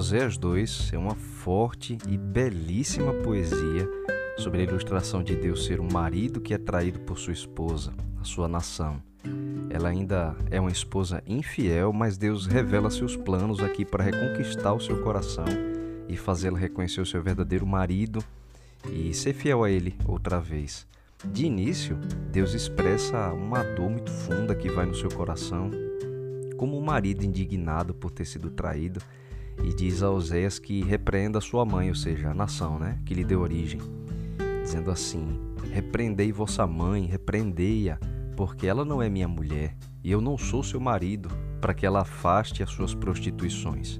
Oséias 2 é uma forte e belíssima poesia sobre a ilustração de Deus ser um marido que é traído por sua esposa, a sua nação. Ela ainda é uma esposa infiel, mas Deus revela seus planos aqui para reconquistar o seu coração e fazê-la reconhecer o seu verdadeiro marido e ser fiel a ele outra vez. De início, Deus expressa uma dor muito funda que vai no seu coração, como um marido indignado por ter sido traído e diz a Oséias que repreenda sua mãe, ou seja, a nação, né, que lhe deu origem, dizendo assim: Repreendei vossa mãe, repreendei-a, porque ela não é minha mulher, e eu não sou seu marido, para que ela afaste as suas prostituições.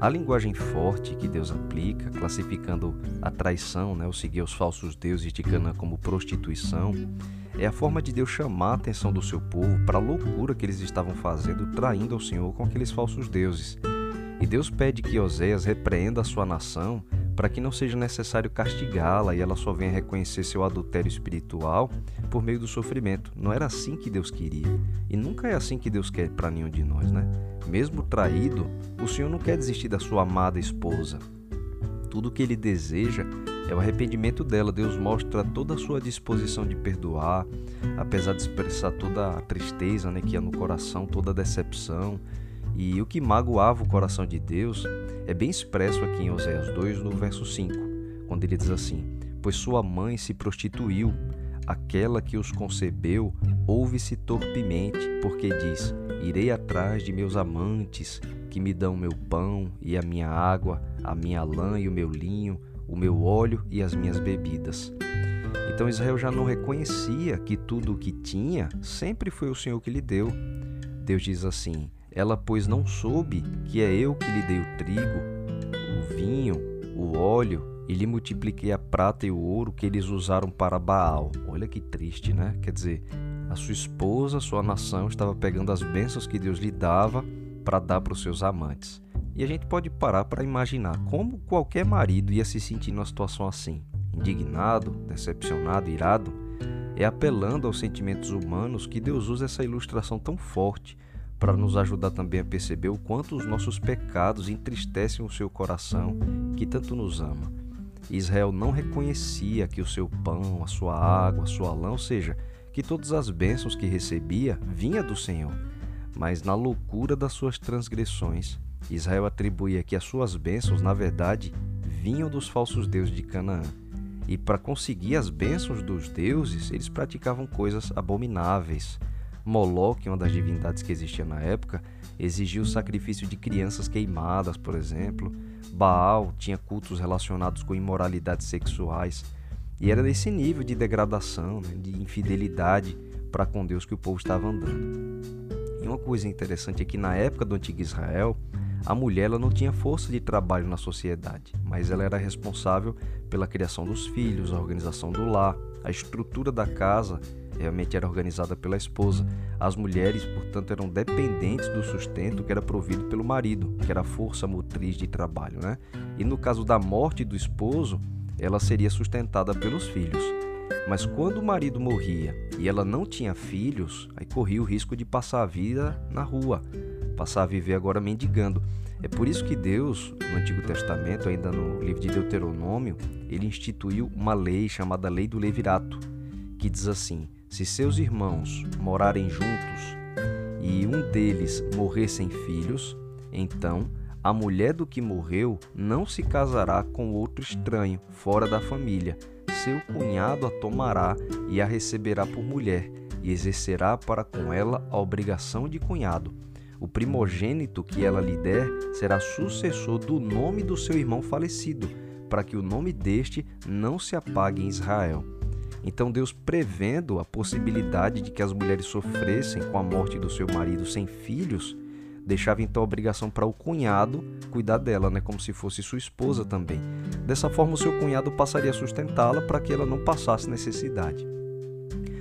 A linguagem forte que Deus aplica, classificando a traição, né, o seguir aos falsos deuses de Canaã como prostituição, é a forma de Deus chamar a atenção do seu povo para a loucura que eles estavam fazendo, traindo ao Senhor com aqueles falsos deuses. E Deus pede que Oséias repreenda a sua nação para que não seja necessário castigá-la e ela só venha reconhecer seu adultério espiritual por meio do sofrimento. Não era assim que Deus queria. E nunca é assim que Deus quer para nenhum de nós, né? Mesmo traído, o Senhor não quer desistir da sua amada esposa. Tudo que ele deseja é o arrependimento dela. Deus mostra toda a sua disposição de perdoar, apesar de expressar toda a tristeza né, que há no coração, toda a decepção e o que magoava o coração de Deus é bem expresso aqui em Oséias 2, no verso 5, quando ele diz assim: Pois sua mãe se prostituiu, aquela que os concebeu ouve-se torpemente, porque diz: Irei atrás de meus amantes, que me dão meu pão e a minha água, a minha lã e o meu linho, o meu óleo e as minhas bebidas. Então Israel já não reconhecia que tudo o que tinha sempre foi o Senhor que lhe deu. Deus diz assim: ela, pois, não soube que é eu que lhe dei o trigo, o vinho, o óleo e lhe multipliquei a prata e o ouro que eles usaram para Baal. Olha que triste, né? Quer dizer, a sua esposa, sua nação, estava pegando as bênçãos que Deus lhe dava para dar para os seus amantes. E a gente pode parar para imaginar como qualquer marido ia se sentir numa situação assim, indignado, decepcionado, irado. É apelando aos sentimentos humanos que Deus usa essa ilustração tão forte para nos ajudar também a perceber o quanto os nossos pecados entristecem o seu coração, que tanto nos ama. Israel não reconhecia que o seu pão, a sua água, a sua lã, ou seja, que todas as bênçãos que recebia vinha do Senhor. Mas na loucura das suas transgressões, Israel atribuía que as suas bênçãos, na verdade, vinham dos falsos deuses de Canaã. E para conseguir as bênçãos dos deuses, eles praticavam coisas abomináveis, Moloque, uma das divindades que existia na época, exigia o sacrifício de crianças queimadas, por exemplo. Baal tinha cultos relacionados com imoralidades sexuais. E era nesse nível de degradação, né, de infidelidade para com Deus que o povo estava andando. E uma coisa interessante é que na época do antigo Israel, a mulher ela não tinha força de trabalho na sociedade, mas ela era responsável pela criação dos filhos, a organização do lar, a estrutura da casa realmente era organizada pela esposa. As mulheres, portanto, eram dependentes do sustento que era provido pelo marido, que era a força motriz de trabalho, né? E no caso da morte do esposo, ela seria sustentada pelos filhos. Mas quando o marido morria e ela não tinha filhos, aí corria o risco de passar a vida na rua, passar a viver agora mendigando. É por isso que Deus, no Antigo Testamento, ainda no livro de Deuteronômio, ele instituiu uma lei chamada Lei do Levirato, que diz assim: se seus irmãos morarem juntos e um deles morrer sem filhos, então a mulher do que morreu não se casará com outro estranho fora da família. Seu cunhado a tomará e a receberá por mulher, e exercerá para com ela a obrigação de cunhado. O primogênito que ela lhe der será sucessor do nome do seu irmão falecido, para que o nome deste não se apague em Israel. Então Deus, prevendo a possibilidade de que as mulheres sofressem com a morte do seu marido sem filhos, deixava então a obrigação para o cunhado cuidar dela, né, como se fosse sua esposa também. Dessa forma, o seu cunhado passaria a sustentá-la para que ela não passasse necessidade.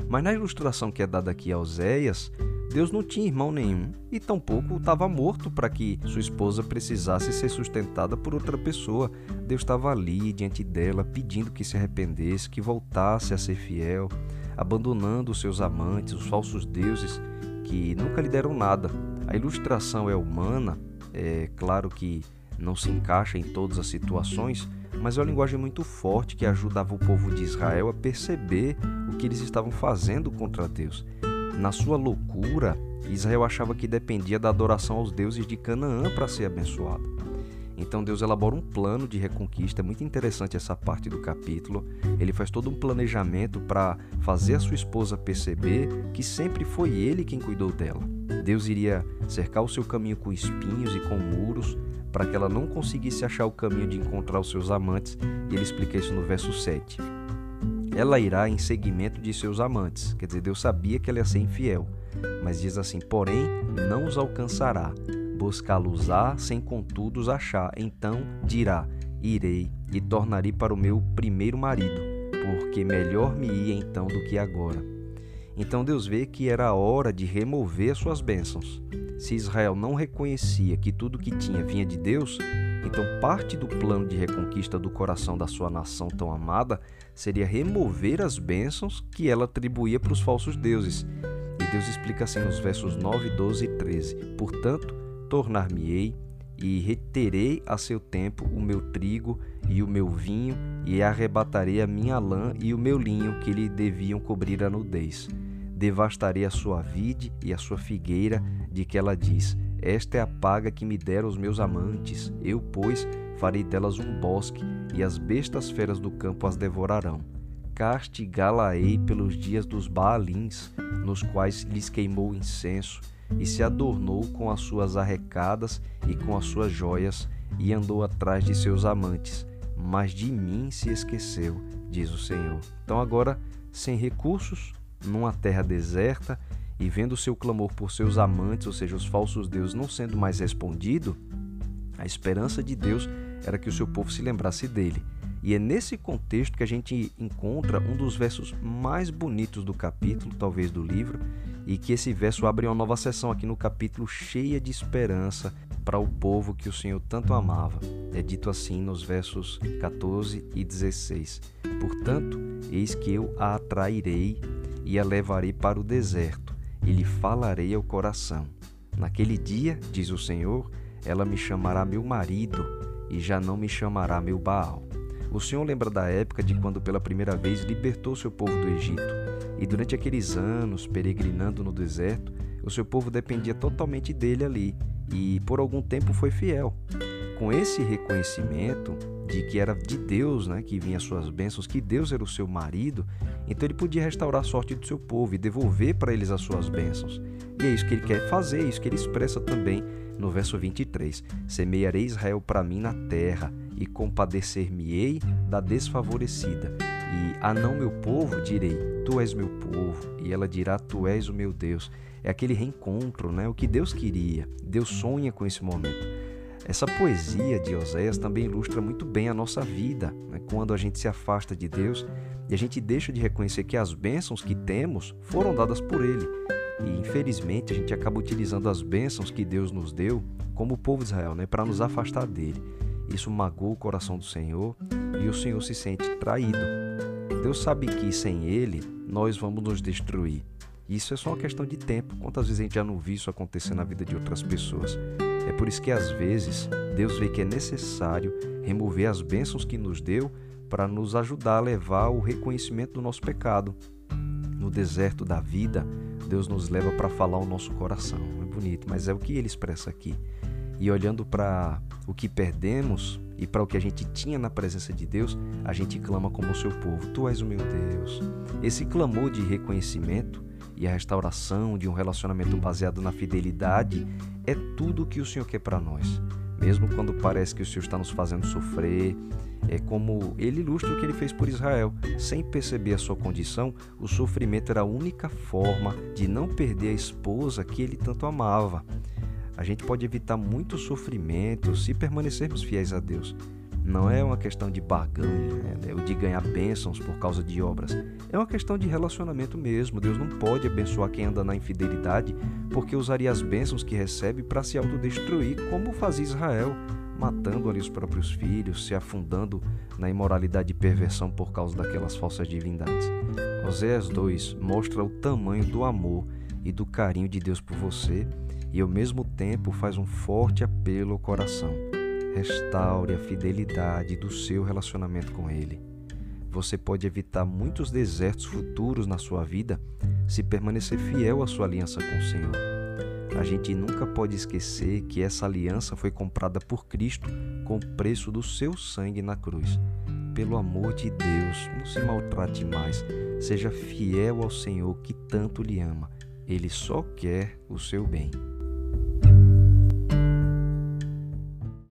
Mas na ilustração que é dada aqui a Oséias, Deus não tinha irmão nenhum e tampouco estava morto para que sua esposa precisasse ser sustentada por outra pessoa. Deus estava ali diante dela, pedindo que se arrependesse, que voltasse a ser fiel, abandonando os seus amantes, os falsos deuses que nunca lhe deram nada. A ilustração é humana, é claro que não se encaixa em todas as situações, mas é uma linguagem muito forte que ajudava o povo de Israel a perceber o que eles estavam fazendo contra Deus. Na sua loucura, Israel achava que dependia da adoração aos deuses de Canaã para ser abençoado. Então Deus elabora um plano de reconquista, é muito interessante essa parte do capítulo. Ele faz todo um planejamento para fazer a sua esposa perceber que sempre foi ele quem cuidou dela. Deus iria cercar o seu caminho com espinhos e com muros para que ela não conseguisse achar o caminho de encontrar os seus amantes, e ele explica isso no verso 7. Ela irá em seguimento de seus amantes, quer dizer, Deus sabia que ela ia ser infiel, mas diz assim: porém, não os alcançará buscá-los-á sem contudo os achar. Então dirá: Irei e tornarei para o meu primeiro marido, porque melhor me ia então do que agora. Então Deus vê que era a hora de remover suas bênçãos. Se Israel não reconhecia que tudo que tinha vinha de Deus, então parte do plano de reconquista do coração da sua nação tão amada seria remover as bênçãos que ela atribuía para os falsos deuses. E Deus explica assim nos versos 9, 12 e 13: Portanto, tornar-me-ei e reterei a seu tempo o meu trigo e o meu vinho, e arrebatarei a minha lã e o meu linho que lhe deviam cobrir a nudez. Devastarei a sua vide e a sua figueira, de que ela diz: Esta é a paga que me deram os meus amantes. Eu, pois, farei delas um bosque, e as bestas feras do campo as devorarão. Castigá-la-ei pelos dias dos Baalins, nos quais lhes queimou incenso, e se adornou com as suas arrecadas e com as suas joias, e andou atrás de seus amantes, mas de mim se esqueceu, diz o Senhor. Então, agora, sem recursos, numa terra deserta, e vendo seu clamor por seus amantes, ou seja, os falsos deuses, não sendo mais respondido, a esperança de Deus era que o seu povo se lembrasse dele. E é nesse contexto que a gente encontra um dos versos mais bonitos do capítulo, talvez do livro, e que esse verso abre uma nova sessão aqui no capítulo cheia de esperança para o povo que o Senhor tanto amava. É dito assim nos versos 14 e 16: Portanto, eis que eu a atrairei e a levarei para o deserto, e lhe falarei ao coração. Naquele dia, diz o Senhor, ela me chamará meu marido e já não me chamará meu Baal. O Senhor lembra da época de quando pela primeira vez libertou seu povo do Egito. E durante aqueles anos, peregrinando no deserto, o seu povo dependia totalmente dele ali e por algum tempo foi fiel. Com esse reconhecimento de que era de Deus né, que vinha suas bênçãos, que Deus era o seu marido, então ele podia restaurar a sorte do seu povo e devolver para eles as suas bênçãos. E é isso que ele quer fazer, é isso que ele expressa também no verso 23. Semearei Israel para mim na terra, e compadecer-me-ei da desfavorecida. E a não meu povo direi: Tu és meu povo, e ela dirá: Tu és o meu Deus. É aquele reencontro, né? O que Deus queria. Deus sonha com esse momento. Essa poesia de Oséias também ilustra muito bem a nossa vida, né? quando a gente se afasta de Deus e a gente deixa de reconhecer que as bênçãos que temos foram dadas por Ele. E infelizmente a gente acaba utilizando as bênçãos que Deus nos deu como o povo de Israel, né? para nos afastar dele. Isso magoa o coração do Senhor e o Senhor se sente traído. Deus sabe que sem Ele nós vamos nos destruir. Isso é só uma questão de tempo. Quantas vezes a gente já não viu isso acontecer na vida de outras pessoas? É por isso que às vezes Deus vê que é necessário remover as bênçãos que nos deu para nos ajudar a levar o reconhecimento do nosso pecado. No deserto da vida, Deus nos leva para falar o nosso coração. É bonito, mas é o que ele expressa aqui. E olhando para o que perdemos e para o que a gente tinha na presença de Deus, a gente clama como o seu povo: Tu és o meu Deus. Esse clamor de reconhecimento e a restauração de um relacionamento baseado na fidelidade é tudo o que o Senhor quer para nós. Mesmo quando parece que o Senhor está nos fazendo sofrer, é como ele ilustra o que ele fez por Israel. Sem perceber a sua condição, o sofrimento era a única forma de não perder a esposa que ele tanto amava a gente pode evitar muito sofrimento se permanecermos fiéis a Deus. Não é uma questão de barganha, né? ou de ganhar bênçãos por causa de obras. É uma questão de relacionamento mesmo. Deus não pode abençoar quem anda na infidelidade, porque usaria as bênçãos que recebe para se autodestruir, como fazia Israel, matando ali os próprios filhos, se afundando na imoralidade e perversão por causa daquelas falsas divindades. Oséias 2 mostra o tamanho do amor e do carinho de Deus por você e ao mesmo tempo faz um forte apelo ao coração. restaure a fidelidade do seu relacionamento com Ele. Você pode evitar muitos desertos futuros na sua vida se permanecer fiel à sua aliança com o Senhor. A gente nunca pode esquecer que essa aliança foi comprada por Cristo com o preço do seu sangue na cruz. Pelo amor de Deus, não se maltrate mais. Seja fiel ao Senhor que tanto lhe ama. Ele só quer o seu bem.